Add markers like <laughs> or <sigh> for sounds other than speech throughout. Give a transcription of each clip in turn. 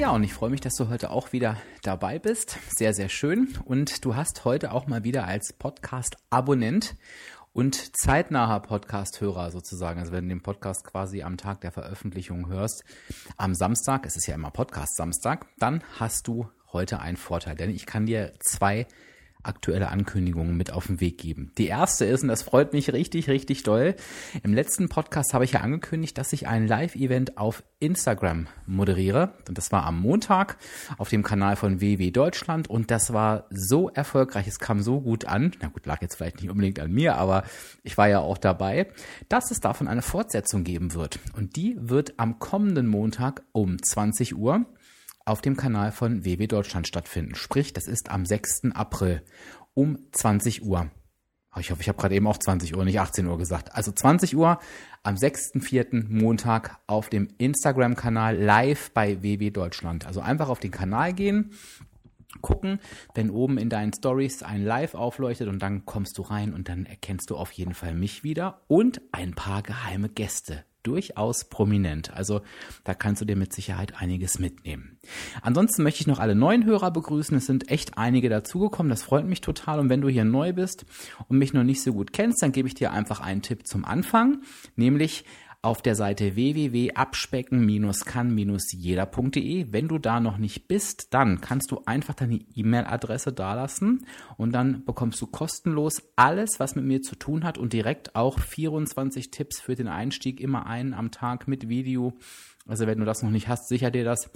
Ja, und ich freue mich, dass du heute auch wieder dabei bist. Sehr, sehr schön. Und du hast heute auch mal wieder als Podcast-Abonnent und zeitnaher Podcast-Hörer sozusagen, also wenn du den Podcast quasi am Tag der Veröffentlichung hörst, am Samstag, es ist ja immer Podcast Samstag, dann hast du heute einen Vorteil, denn ich kann dir zwei aktuelle Ankündigungen mit auf den Weg geben. Die erste ist, und das freut mich richtig, richtig doll, im letzten Podcast habe ich ja angekündigt, dass ich ein Live-Event auf Instagram moderiere. Und das war am Montag auf dem Kanal von WW Deutschland und das war so erfolgreich, es kam so gut an. Na gut, lag jetzt vielleicht nicht unbedingt an mir, aber ich war ja auch dabei, dass es davon eine Fortsetzung geben wird. Und die wird am kommenden Montag um 20 Uhr auf dem Kanal von WW Deutschland stattfinden. Sprich, das ist am 6. April um 20 Uhr. Ah, ich hoffe, ich habe gerade eben auch 20 Uhr, nicht 18 Uhr gesagt. Also 20 Uhr am 6.4. Montag auf dem Instagram-Kanal live bei WW Deutschland. Also einfach auf den Kanal gehen, gucken, wenn oben in deinen Stories ein Live aufleuchtet und dann kommst du rein und dann erkennst du auf jeden Fall mich wieder und ein paar geheime Gäste durchaus prominent. Also da kannst du dir mit Sicherheit einiges mitnehmen. Ansonsten möchte ich noch alle neuen Hörer begrüßen. Es sind echt einige dazugekommen. Das freut mich total. Und wenn du hier neu bist und mich noch nicht so gut kennst, dann gebe ich dir einfach einen Tipp zum Anfang, nämlich auf der Seite www.abspecken-kann-jeder.de. Wenn du da noch nicht bist, dann kannst du einfach deine E-Mail-Adresse dalassen und dann bekommst du kostenlos alles, was mit mir zu tun hat und direkt auch 24 Tipps für den Einstieg, immer einen am Tag mit Video. Also wenn du das noch nicht hast, sicher dir das.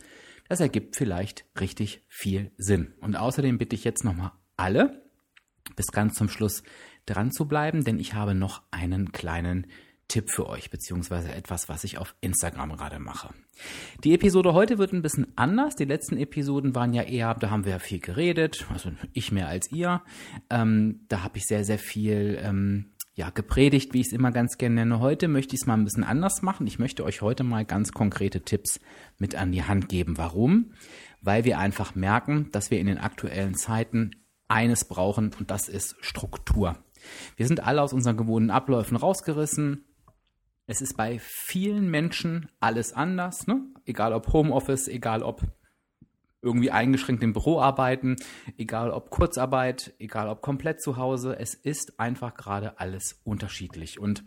Das ergibt vielleicht richtig viel Sinn. Und außerdem bitte ich jetzt nochmal alle, bis ganz zum Schluss dran zu bleiben, denn ich habe noch einen kleinen Tipp für euch, beziehungsweise etwas, was ich auf Instagram gerade mache. Die Episode heute wird ein bisschen anders. Die letzten Episoden waren ja eher, da haben wir ja viel geredet, also ich mehr als ihr. Ähm, da habe ich sehr, sehr viel ähm, ja, gepredigt, wie ich es immer ganz gerne nenne. Heute möchte ich es mal ein bisschen anders machen. Ich möchte euch heute mal ganz konkrete Tipps mit an die Hand geben. Warum? Weil wir einfach merken, dass wir in den aktuellen Zeiten eines brauchen und das ist Struktur. Wir sind alle aus unseren gewohnten Abläufen rausgerissen. Es ist bei vielen Menschen alles anders, ne? egal ob Homeoffice, egal ob irgendwie eingeschränkt im Büro arbeiten, egal ob Kurzarbeit, egal ob komplett zu Hause. Es ist einfach gerade alles unterschiedlich. Und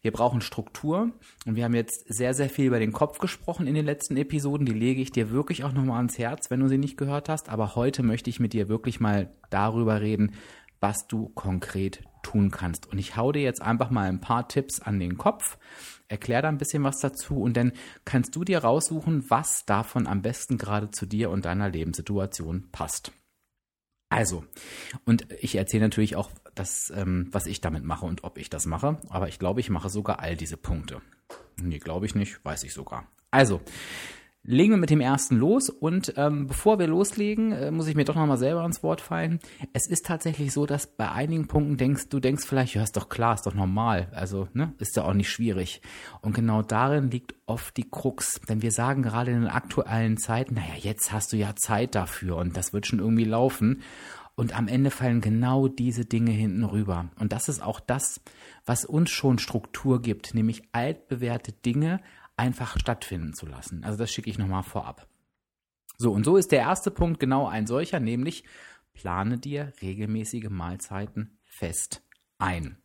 wir brauchen Struktur. Und wir haben jetzt sehr, sehr viel über den Kopf gesprochen in den letzten Episoden. Die lege ich dir wirklich auch nochmal ans Herz, wenn du sie nicht gehört hast. Aber heute möchte ich mit dir wirklich mal darüber reden, was du konkret tun kannst. Und ich hau dir jetzt einfach mal ein paar Tipps an den Kopf, erkläre da ein bisschen was dazu und dann kannst du dir raussuchen, was davon am besten gerade zu dir und deiner Lebenssituation passt. Also, und ich erzähle natürlich auch das, ähm, was ich damit mache und ob ich das mache, aber ich glaube, ich mache sogar all diese Punkte. Nee, glaube ich nicht, weiß ich sogar. Also, legen wir mit dem ersten los und ähm, bevor wir loslegen, äh, muss ich mir doch nochmal selber ins Wort fallen. Es ist tatsächlich so, dass bei einigen Punkten denkst, du denkst vielleicht, ja, ist doch klar, ist doch normal. Also, ne, ist ja auch nicht schwierig. Und genau darin liegt oft die Krux. Denn wir sagen gerade in den aktuellen Zeiten, naja, jetzt hast du ja Zeit dafür und das wird schon irgendwie laufen. Und am Ende fallen genau diese Dinge hinten rüber. Und das ist auch das, was uns schon Struktur gibt, nämlich altbewährte Dinge einfach stattfinden zu lassen. Also das schicke ich nochmal vorab. So, und so ist der erste Punkt genau ein solcher, nämlich plane dir regelmäßige Mahlzeiten fest ein.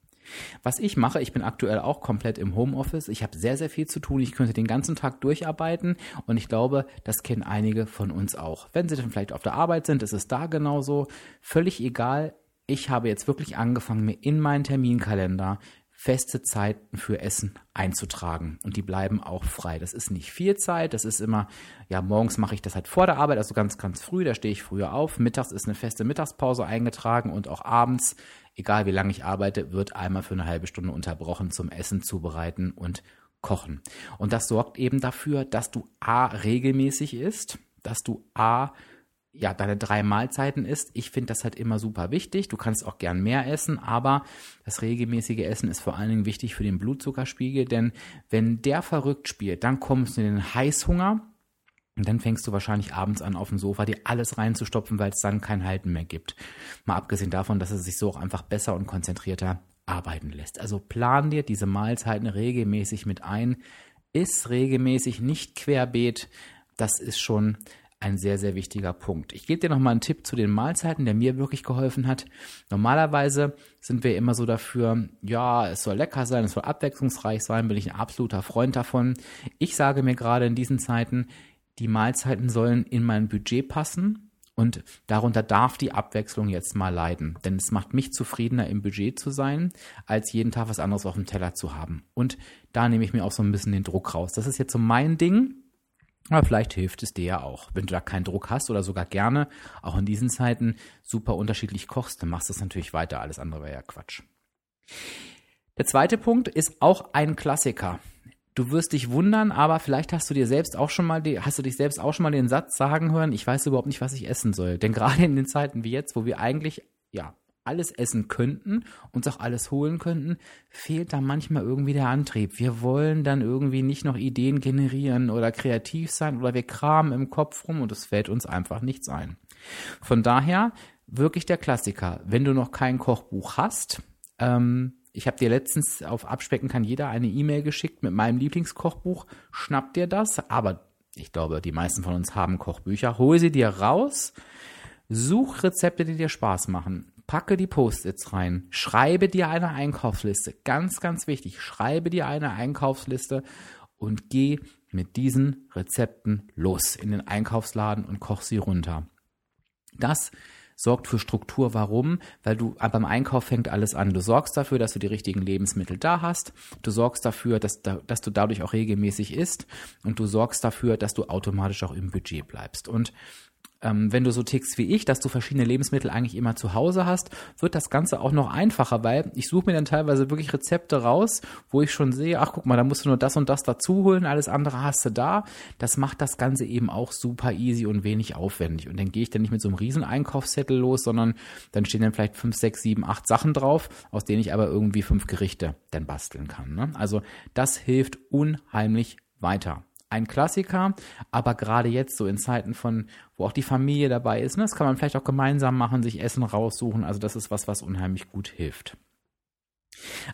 Was ich mache, ich bin aktuell auch komplett im Homeoffice. Ich habe sehr, sehr viel zu tun. Ich könnte den ganzen Tag durcharbeiten und ich glaube, das kennen einige von uns auch. Wenn sie dann vielleicht auf der Arbeit sind, ist es da genauso. Völlig egal. Ich habe jetzt wirklich angefangen, mir in meinen Terminkalender feste Zeiten für Essen einzutragen und die bleiben auch frei. Das ist nicht viel Zeit, das ist immer, ja, morgens mache ich das halt vor der Arbeit, also ganz, ganz früh, da stehe ich früher auf. Mittags ist eine feste Mittagspause eingetragen und auch abends, egal wie lange ich arbeite, wird einmal für eine halbe Stunde unterbrochen zum Essen zubereiten und kochen. Und das sorgt eben dafür, dass du A regelmäßig isst, dass du A ja, deine drei Mahlzeiten isst. Ich finde das halt immer super wichtig. Du kannst auch gern mehr essen, aber das regelmäßige Essen ist vor allen Dingen wichtig für den Blutzuckerspiegel, denn wenn der verrückt spielt, dann kommst du in den Heißhunger und dann fängst du wahrscheinlich abends an, auf dem Sofa dir alles reinzustopfen, weil es dann kein Halten mehr gibt. Mal abgesehen davon, dass es sich so auch einfach besser und konzentrierter arbeiten lässt. Also plan dir diese Mahlzeiten regelmäßig mit ein. Iss regelmäßig, nicht querbeet. Das ist schon ein sehr, sehr wichtiger Punkt. Ich gebe dir noch mal einen Tipp zu den Mahlzeiten, der mir wirklich geholfen hat. Normalerweise sind wir immer so dafür, ja, es soll lecker sein, es soll abwechslungsreich sein, bin ich ein absoluter Freund davon. Ich sage mir gerade in diesen Zeiten, die Mahlzeiten sollen in mein Budget passen und darunter darf die Abwechslung jetzt mal leiden. Denn es macht mich zufriedener im Budget zu sein, als jeden Tag was anderes auf dem Teller zu haben. Und da nehme ich mir auch so ein bisschen den Druck raus. Das ist jetzt so mein Ding. Aber vielleicht hilft es dir ja auch. Wenn du da keinen Druck hast oder sogar gerne, auch in diesen Zeiten super unterschiedlich kochst, dann machst du es natürlich weiter. Alles andere wäre ja Quatsch. Der zweite Punkt ist auch ein Klassiker. Du wirst dich wundern, aber vielleicht hast du dir selbst auch schon mal, hast du dich selbst auch schon mal den Satz sagen hören, ich weiß überhaupt nicht, was ich essen soll. Denn gerade in den Zeiten wie jetzt, wo wir eigentlich, ja, alles essen könnten, uns auch alles holen könnten, fehlt da manchmal irgendwie der Antrieb. Wir wollen dann irgendwie nicht noch Ideen generieren oder kreativ sein oder wir kramen im Kopf rum und es fällt uns einfach nichts ein. Von daher wirklich der Klassiker. Wenn du noch kein Kochbuch hast, ähm, ich habe dir letztens auf Abspecken kann jeder eine E-Mail geschickt mit meinem Lieblingskochbuch. Schnapp dir das, aber ich glaube, die meisten von uns haben Kochbücher. Hol sie dir raus, such Rezepte, die dir Spaß machen. Packe die Post-its rein, schreibe dir eine Einkaufsliste. Ganz, ganz wichtig, schreibe dir eine Einkaufsliste und geh mit diesen Rezepten los in den Einkaufsladen und koch sie runter. Das sorgt für Struktur. Warum? Weil du beim Einkauf fängt alles an. Du sorgst dafür, dass du die richtigen Lebensmittel da hast. Du sorgst dafür, dass, dass du dadurch auch regelmäßig isst. Und du sorgst dafür, dass du automatisch auch im Budget bleibst. Und ähm, wenn du so tickst wie ich, dass du verschiedene Lebensmittel eigentlich immer zu Hause hast, wird das Ganze auch noch einfacher, weil ich suche mir dann teilweise wirklich Rezepte raus, wo ich schon sehe, ach guck mal, da musst du nur das und das dazu holen, alles andere hast du da. Das macht das Ganze eben auch super easy und wenig aufwendig. Und dann gehe ich dann nicht mit so einem riesen Einkaufszettel los, sondern dann stehen dann vielleicht fünf, sechs, sieben, acht Sachen drauf, aus denen ich aber irgendwie fünf Gerichte dann basteln kann. Ne? Also das hilft unheimlich weiter ein Klassiker, aber gerade jetzt so in Zeiten von, wo auch die Familie dabei ist, ne, das kann man vielleicht auch gemeinsam machen, sich Essen raussuchen. Also das ist was, was unheimlich gut hilft.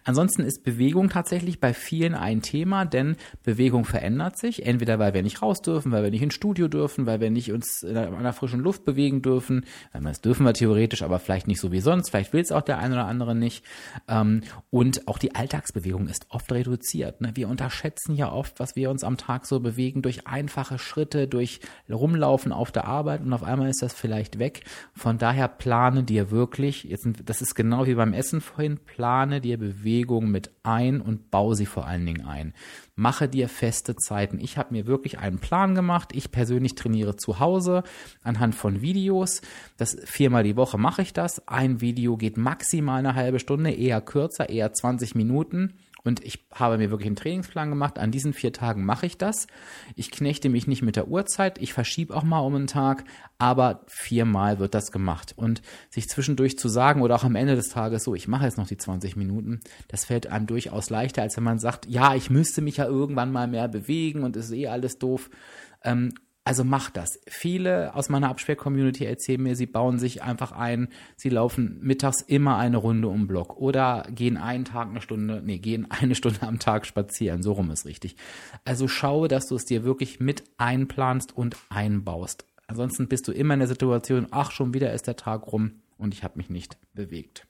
Ansonsten ist Bewegung tatsächlich bei vielen ein Thema, denn Bewegung verändert sich. Entweder weil wir nicht raus dürfen, weil wir nicht ins Studio dürfen, weil wir nicht uns in einer frischen Luft bewegen dürfen. Das dürfen wir theoretisch, aber vielleicht nicht so wie sonst. Vielleicht will es auch der eine oder andere nicht. Ähm, und auch die Alltagsbewegung ist oft reduziert. Ne? Wir unterschätzen ja oft, was wir uns am Tag so bewegen durch einfache Schritte, durch Rumlaufen auf der Arbeit und auf einmal ist das vielleicht weg. Von daher plane dir wirklich, jetzt, das ist genau wie beim Essen vorhin, plane dir Bewegung mit ein und baue sie vor allen Dingen ein. Mache dir feste Zeiten. Ich habe mir wirklich einen Plan gemacht. Ich persönlich trainiere zu Hause anhand von Videos. Das viermal die Woche mache ich das. Ein Video geht maximal eine halbe Stunde, eher kürzer, eher 20 Minuten. Und ich habe mir wirklich einen Trainingsplan gemacht. An diesen vier Tagen mache ich das. Ich knechte mich nicht mit der Uhrzeit. Ich verschiebe auch mal um einen Tag. Aber viermal wird das gemacht. Und sich zwischendurch zu sagen oder auch am Ende des Tages so, ich mache jetzt noch die 20 Minuten, das fällt einem durchaus leichter, als wenn man sagt, ja, ich müsste mich ja irgendwann mal mehr bewegen und es ist eh alles doof. Ähm, also macht das. Viele aus meiner Absperr-Community erzählen mir, sie bauen sich einfach ein, sie laufen mittags immer eine Runde um Block oder gehen einen Tag eine Stunde, nee, gehen <laughs> eine Stunde am Tag spazieren. So rum ist richtig. Also schaue, dass du es dir wirklich mit einplanst und einbaust. Ansonsten bist du immer in der Situation, ach, schon wieder ist der Tag rum und ich habe mich nicht bewegt.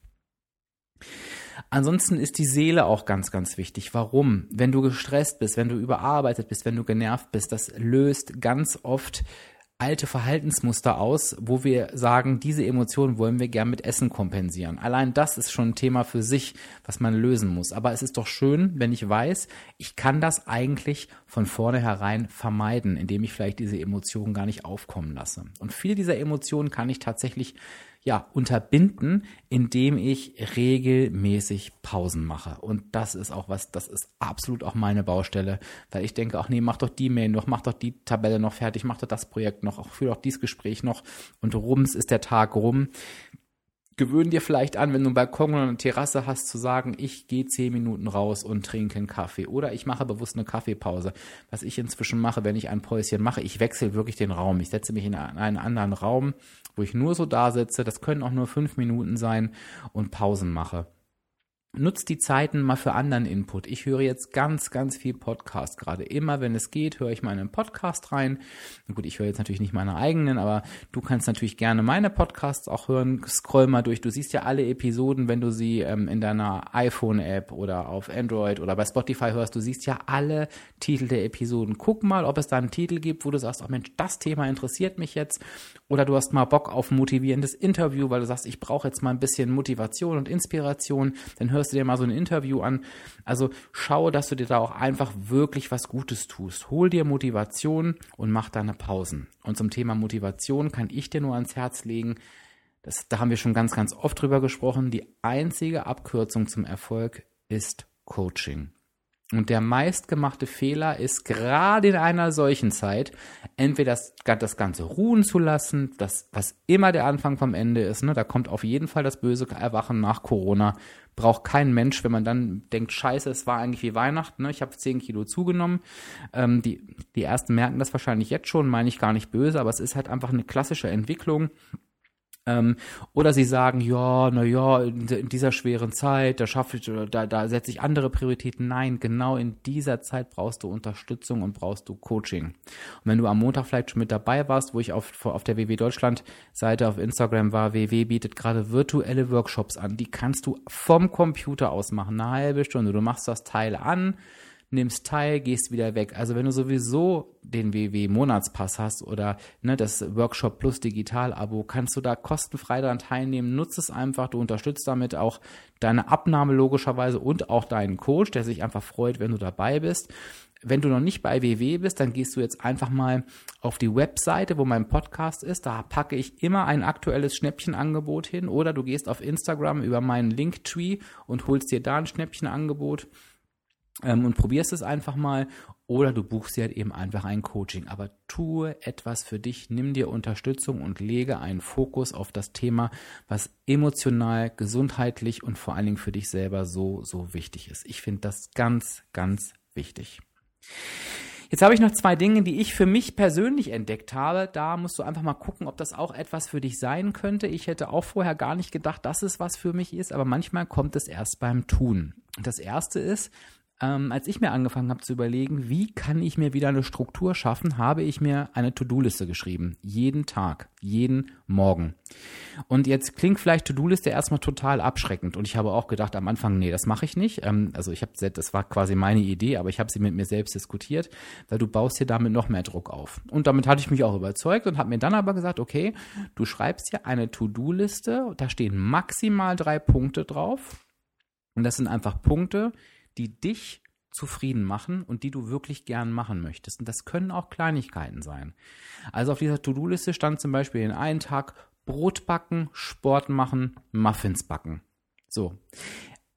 Ansonsten ist die Seele auch ganz, ganz wichtig. Warum? Wenn du gestresst bist, wenn du überarbeitet bist, wenn du genervt bist, das löst ganz oft alte Verhaltensmuster aus, wo wir sagen, diese Emotionen wollen wir gern mit Essen kompensieren. Allein das ist schon ein Thema für sich, was man lösen muss. Aber es ist doch schön, wenn ich weiß, ich kann das eigentlich von vornherein vermeiden, indem ich vielleicht diese Emotionen gar nicht aufkommen lasse. Und viele dieser Emotionen kann ich tatsächlich ja, unterbinden, indem ich regelmäßig Pausen mache. Und das ist auch was, das ist absolut auch meine Baustelle, weil ich denke, ach nee, mach doch die Mail noch, mach doch die Tabelle noch fertig, mach doch das Projekt noch, auch führ doch dieses Gespräch noch und rums ist der Tag rum gewöhn dir vielleicht an, wenn du einen Balkon oder eine Terrasse hast, zu sagen, ich gehe zehn Minuten raus und trinke einen Kaffee. Oder ich mache bewusst eine Kaffeepause. Was ich inzwischen mache, wenn ich ein Päuschen mache, ich wechsle wirklich den Raum. Ich setze mich in einen anderen Raum, wo ich nur so da sitze. Das können auch nur fünf Minuten sein und Pausen mache. Nutzt die Zeiten mal für anderen Input. Ich höre jetzt ganz, ganz viel Podcast gerade. Immer wenn es geht, höre ich mal in einen Podcast rein. Gut, ich höre jetzt natürlich nicht meine eigenen, aber du kannst natürlich gerne meine Podcasts auch hören. Scroll mal durch. Du siehst ja alle Episoden, wenn du sie ähm, in deiner iPhone-App oder auf Android oder bei Spotify hörst. Du siehst ja alle Titel der Episoden. Guck mal, ob es da einen Titel gibt, wo du sagst, oh Mensch, das Thema interessiert mich jetzt. Oder du hast mal Bock auf ein motivierendes Interview, weil du sagst, ich brauche jetzt mal ein bisschen Motivation und Inspiration. Dann hörst du dir mal so ein Interview an. Also schau, dass du dir da auch einfach wirklich was Gutes tust. Hol dir Motivation und mach deine Pausen. Und zum Thema Motivation kann ich dir nur ans Herz legen, das, da haben wir schon ganz, ganz oft drüber gesprochen. Die einzige Abkürzung zum Erfolg ist Coaching. Und der meistgemachte Fehler ist gerade in einer solchen Zeit, entweder das, das Ganze ruhen zu lassen, das, was immer der Anfang vom Ende ist, ne, da kommt auf jeden Fall das böse Erwachen nach Corona, braucht kein Mensch, wenn man dann denkt, scheiße, es war eigentlich wie Weihnachten, ne, ich habe 10 Kilo zugenommen. Ähm, die, die ersten merken das wahrscheinlich jetzt schon, meine ich gar nicht böse, aber es ist halt einfach eine klassische Entwicklung ähm, oder sie sagen, ja, na ja, in, in dieser schweren Zeit, da schaffe ich, da, da setze ich andere Prioritäten. Nein, genau in dieser Zeit brauchst du Unterstützung und brauchst du Coaching. Und wenn du am Montag vielleicht schon mit dabei warst, wo ich auf, auf der WW Deutschland Seite auf Instagram war, WW bietet gerade virtuelle Workshops an. Die kannst du vom Computer aus machen, eine halbe Stunde. Du machst das Teil an, nimmst teil, gehst wieder weg. Also wenn du sowieso den WW-Monatspass hast oder ne, das Workshop Plus Digital-Abo, kannst du da kostenfrei daran teilnehmen. Nutze es einfach. Du unterstützt damit auch deine Abnahme logischerweise und auch deinen Coach, der sich einfach freut, wenn du dabei bist. Wenn du noch nicht bei WW bist, dann gehst du jetzt einfach mal auf die Webseite, wo mein Podcast ist. Da packe ich immer ein aktuelles Schnäppchenangebot hin. Oder du gehst auf Instagram über meinen Linktree und holst dir da ein Schnäppchenangebot ähm, und probierst es einfach mal oder du buchst dir halt eben einfach ein Coaching. Aber tue etwas für dich, nimm dir Unterstützung und lege einen Fokus auf das Thema, was emotional, gesundheitlich und vor allen Dingen für dich selber so, so wichtig ist. Ich finde das ganz, ganz wichtig. Jetzt habe ich noch zwei Dinge, die ich für mich persönlich entdeckt habe. Da musst du einfach mal gucken, ob das auch etwas für dich sein könnte. Ich hätte auch vorher gar nicht gedacht, dass es was für mich ist, aber manchmal kommt es erst beim Tun. Das erste ist, ähm, als ich mir angefangen habe zu überlegen, wie kann ich mir wieder eine Struktur schaffen, habe ich mir eine To-Do-Liste geschrieben. Jeden Tag, jeden Morgen. Und jetzt klingt vielleicht To-Do-Liste erstmal total abschreckend. Und ich habe auch gedacht am Anfang, nee, das mache ich nicht. Ähm, also ich habe, das war quasi meine Idee, aber ich habe sie mit mir selbst diskutiert, weil du baust dir damit noch mehr Druck auf. Und damit hatte ich mich auch überzeugt und habe mir dann aber gesagt, okay, du schreibst dir eine To-Do-Liste, da stehen maximal drei Punkte drauf. Und das sind einfach Punkte, die dich zufrieden machen und die du wirklich gern machen möchtest. Und das können auch Kleinigkeiten sein. Also auf dieser To-Do-Liste stand zum Beispiel in einem Tag Brot backen, Sport machen, Muffins backen. So.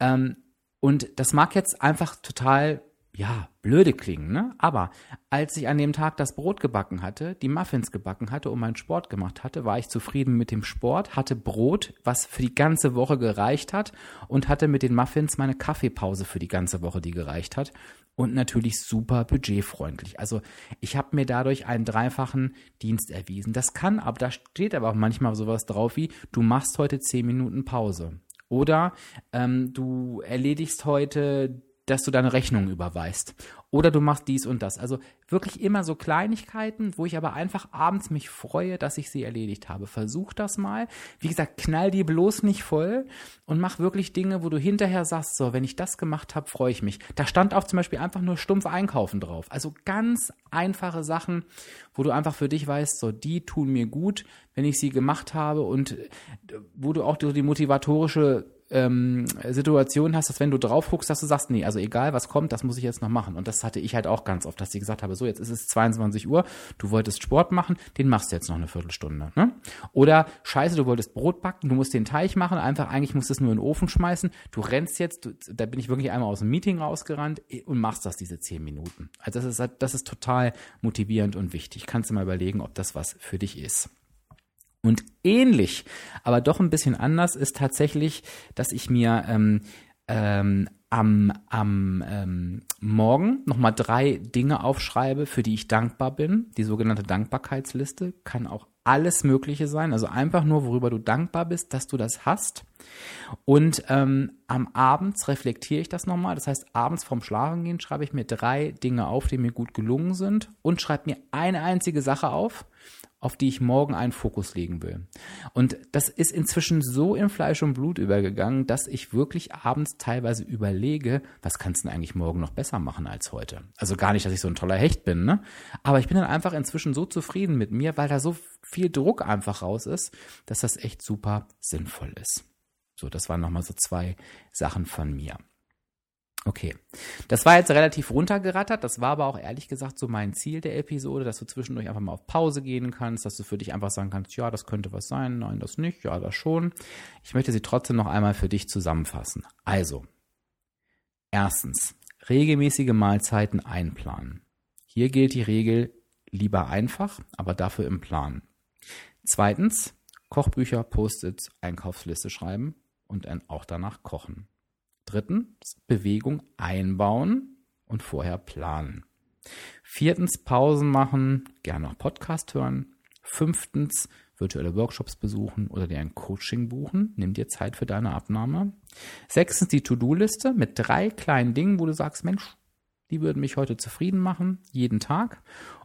Ähm, und das mag jetzt einfach total ja, blöde klingen, ne? Aber als ich an dem Tag das Brot gebacken hatte, die Muffins gebacken hatte und meinen Sport gemacht hatte, war ich zufrieden mit dem Sport, hatte Brot, was für die ganze Woche gereicht hat und hatte mit den Muffins meine Kaffeepause für die ganze Woche, die gereicht hat und natürlich super budgetfreundlich. Also ich habe mir dadurch einen dreifachen Dienst erwiesen. Das kann, aber da steht aber auch manchmal sowas drauf wie, du machst heute zehn Minuten Pause. Oder ähm, du erledigst heute dass du deine Rechnung überweist. Oder du machst dies und das. Also wirklich immer so Kleinigkeiten, wo ich aber einfach abends mich freue, dass ich sie erledigt habe. Versuch das mal. Wie gesagt, knall die bloß nicht voll und mach wirklich Dinge, wo du hinterher sagst, so, wenn ich das gemacht habe, freue ich mich. Da stand auch zum Beispiel einfach nur stumpf einkaufen drauf. Also ganz einfache Sachen, wo du einfach für dich weißt, so, die tun mir gut, wenn ich sie gemacht habe und wo du auch die motivatorische ähm, Situation hast, dass wenn du drauf guckst, dass du sagst, nee, also egal was kommt, das muss ich jetzt noch machen. Und das hatte ich halt auch ganz oft, dass ich gesagt habe, so jetzt ist es 22 Uhr, du wolltest Sport machen, den machst du jetzt noch eine Viertelstunde. Ne? Oder scheiße, du wolltest Brot backen, du musst den Teig machen, einfach eigentlich musst du es nur in den Ofen schmeißen, du rennst jetzt, du, da bin ich wirklich einmal aus dem Meeting rausgerannt und machst das diese 10 Minuten. Also das ist, halt, das ist total motivierend und wichtig. Kannst du mal überlegen, ob das was für dich ist. Und ähnlich, aber doch ein bisschen anders ist tatsächlich, dass ich mir ähm, ähm, am, am ähm, Morgen nochmal drei Dinge aufschreibe, für die ich dankbar bin. Die sogenannte Dankbarkeitsliste kann auch alles Mögliche sein. Also einfach nur, worüber du dankbar bist, dass du das hast. Und ähm, am Abend reflektiere ich das nochmal. Das heißt, abends vorm Schlafengehen schreibe ich mir drei Dinge auf, die mir gut gelungen sind und schreibe mir eine einzige Sache auf, auf die ich morgen einen Fokus legen will. Und das ist inzwischen so in Fleisch und Blut übergegangen, dass ich wirklich abends teilweise überlege, was kannst du denn eigentlich morgen noch besser machen als heute? Also gar nicht, dass ich so ein toller Hecht bin, ne? Aber ich bin dann einfach inzwischen so zufrieden mit mir, weil da so viel Druck einfach raus ist, dass das echt super sinnvoll ist. So, das waren nochmal so zwei Sachen von mir. Okay, das war jetzt relativ runtergerattert. Das war aber auch ehrlich gesagt so mein Ziel der Episode, dass du zwischendurch einfach mal auf Pause gehen kannst, dass du für dich einfach sagen kannst, ja, das könnte was sein, nein, das nicht, ja, das schon. Ich möchte sie trotzdem noch einmal für dich zusammenfassen. Also, erstens, regelmäßige Mahlzeiten einplanen. Hier gilt die Regel lieber einfach, aber dafür im Plan. Zweitens, Kochbücher, Post-its, Einkaufsliste schreiben und dann auch danach kochen. Drittens, Bewegung einbauen und vorher planen. Viertens, Pausen machen, gerne auch Podcast hören. Fünftens, virtuelle Workshops besuchen oder dir ein Coaching buchen. Nimm dir Zeit für deine Abnahme. Sechstens, die To-Do-Liste mit drei kleinen Dingen, wo du sagst, Mensch, die würden mich heute zufrieden machen, jeden Tag.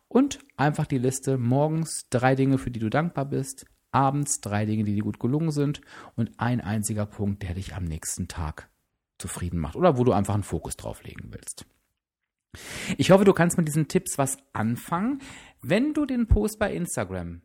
Und einfach die Liste morgens drei Dinge, für die du dankbar bist, abends drei Dinge, die dir gut gelungen sind und ein einziger Punkt, der dich am nächsten Tag zufrieden macht oder wo du einfach einen Fokus drauf legen willst. Ich hoffe, du kannst mit diesen Tipps was anfangen. Wenn du den Post bei Instagram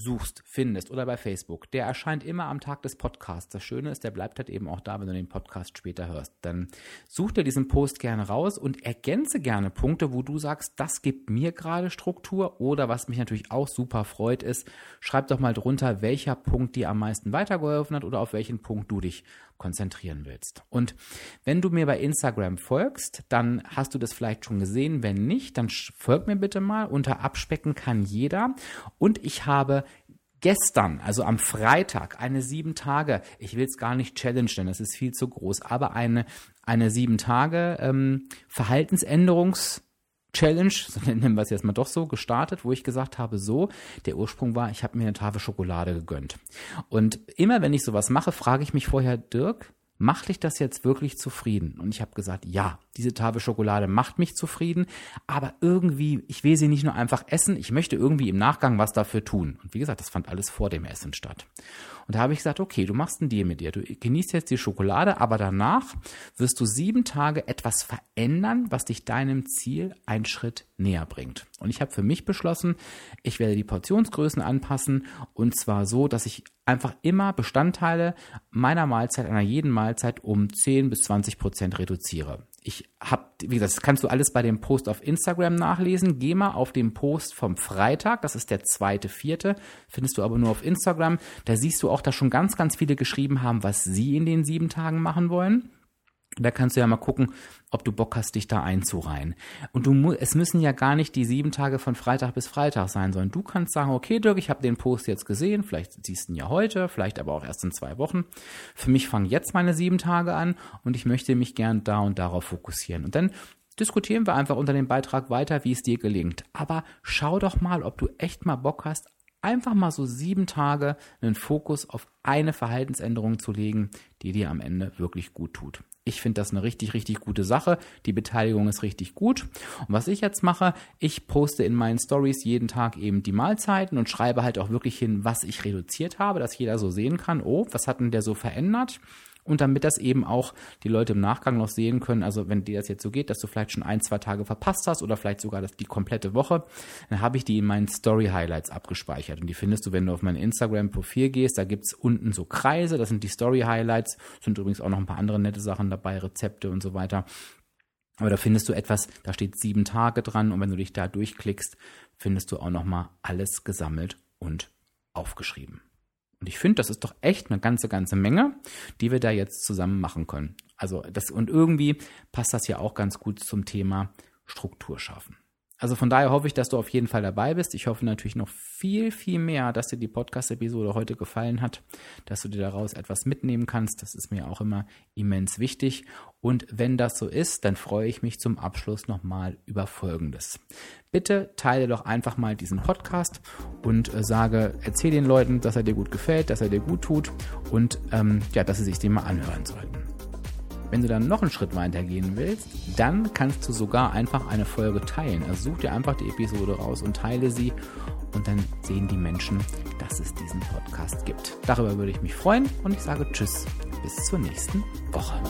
suchst, findest oder bei Facebook, der erscheint immer am Tag des Podcasts. Das Schöne ist, der bleibt halt eben auch da, wenn du den Podcast später hörst. Dann such dir diesen Post gerne raus und ergänze gerne Punkte, wo du sagst, das gibt mir gerade Struktur oder was mich natürlich auch super freut ist, schreib doch mal drunter, welcher Punkt dir am meisten weitergeholfen hat oder auf welchen Punkt du dich konzentrieren willst. Und wenn du mir bei Instagram folgst, dann hast du das vielleicht schon gesehen. Wenn nicht, dann folg mir bitte mal. Unter Abspecken kann jeder. Und ich habe gestern, also am Freitag, eine sieben Tage, ich will es gar nicht Challenge nennen, das ist viel zu groß, aber eine, eine sieben Tage ähm, Verhaltensänderungs- Challenge, <laughs> nennen wir es jetzt mal doch so, gestartet, wo ich gesagt habe, so, der Ursprung war, ich habe mir eine Tafel Schokolade gegönnt. Und immer wenn ich sowas mache, frage ich mich vorher, Dirk, macht dich das jetzt wirklich zufrieden? Und ich habe gesagt, ja, diese Tafel Schokolade macht mich zufrieden, aber irgendwie, ich will sie nicht nur einfach essen, ich möchte irgendwie im Nachgang was dafür tun. Und wie gesagt, das fand alles vor dem Essen statt. Und da habe ich gesagt, okay, du machst einen Deal mit dir. Du genießt jetzt die Schokolade, aber danach wirst du sieben Tage etwas verändern, was dich deinem Ziel einen Schritt näher bringt. Und ich habe für mich beschlossen, ich werde die Portionsgrößen anpassen und zwar so, dass ich einfach immer Bestandteile meiner Mahlzeit, einer jeden Mahlzeit um 10 bis 20 Prozent reduziere ich habe, wie gesagt, das kannst du alles bei dem Post auf Instagram nachlesen. Geh mal auf den Post vom Freitag, das ist der zweite, vierte, findest du aber nur auf Instagram. Da siehst du auch, dass schon ganz, ganz viele geschrieben haben, was sie in den sieben Tagen machen wollen. Da kannst du ja mal gucken, ob du Bock hast, dich da einzureihen. Und du es müssen ja gar nicht die sieben Tage von Freitag bis Freitag sein, sondern du kannst sagen, okay, Dirk, ich habe den Post jetzt gesehen, vielleicht siehst du ihn ja heute, vielleicht aber auch erst in zwei Wochen. Für mich fangen jetzt meine sieben Tage an und ich möchte mich gern da und darauf fokussieren. Und dann diskutieren wir einfach unter dem Beitrag weiter, wie es dir gelingt. Aber schau doch mal, ob du echt mal Bock hast, einfach mal so sieben Tage einen Fokus auf eine Verhaltensänderung zu legen, die dir am Ende wirklich gut tut. Ich finde das eine richtig, richtig gute Sache. Die Beteiligung ist richtig gut. Und was ich jetzt mache, ich poste in meinen Stories jeden Tag eben die Mahlzeiten und schreibe halt auch wirklich hin, was ich reduziert habe, dass jeder so sehen kann, oh, was hat denn der so verändert? Und damit das eben auch die Leute im Nachgang noch sehen können, also wenn dir das jetzt so geht, dass du vielleicht schon ein, zwei Tage verpasst hast oder vielleicht sogar das, die komplette Woche, dann habe ich die in meinen Story Highlights abgespeichert. Und die findest du, wenn du auf mein Instagram-Profil gehst. Da gibt's unten so Kreise, das sind die Story Highlights. Sind übrigens auch noch ein paar andere nette Sachen dabei, Rezepte und so weiter. Aber da findest du etwas, da steht sieben Tage dran und wenn du dich da durchklickst, findest du auch nochmal alles gesammelt und aufgeschrieben. Und ich finde, das ist doch echt eine ganze, ganze Menge, die wir da jetzt zusammen machen können. Also das, und irgendwie passt das ja auch ganz gut zum Thema Struktur schaffen. Also von daher hoffe ich, dass du auf jeden Fall dabei bist. Ich hoffe natürlich noch viel, viel mehr, dass dir die Podcast-Episode heute gefallen hat, dass du dir daraus etwas mitnehmen kannst. Das ist mir auch immer immens wichtig. Und wenn das so ist, dann freue ich mich zum Abschluss nochmal über Folgendes. Bitte teile doch einfach mal diesen Podcast und äh, sage, erzähl den Leuten, dass er dir gut gefällt, dass er dir gut tut und ähm, ja, dass sie sich den mal anhören sollten. Wenn du dann noch einen Schritt weiter gehen willst, dann kannst du sogar einfach eine Folge teilen. Also such dir einfach die Episode raus und teile sie und dann sehen die Menschen, dass es diesen Podcast gibt. Darüber würde ich mich freuen und ich sage Tschüss, bis zur nächsten Woche.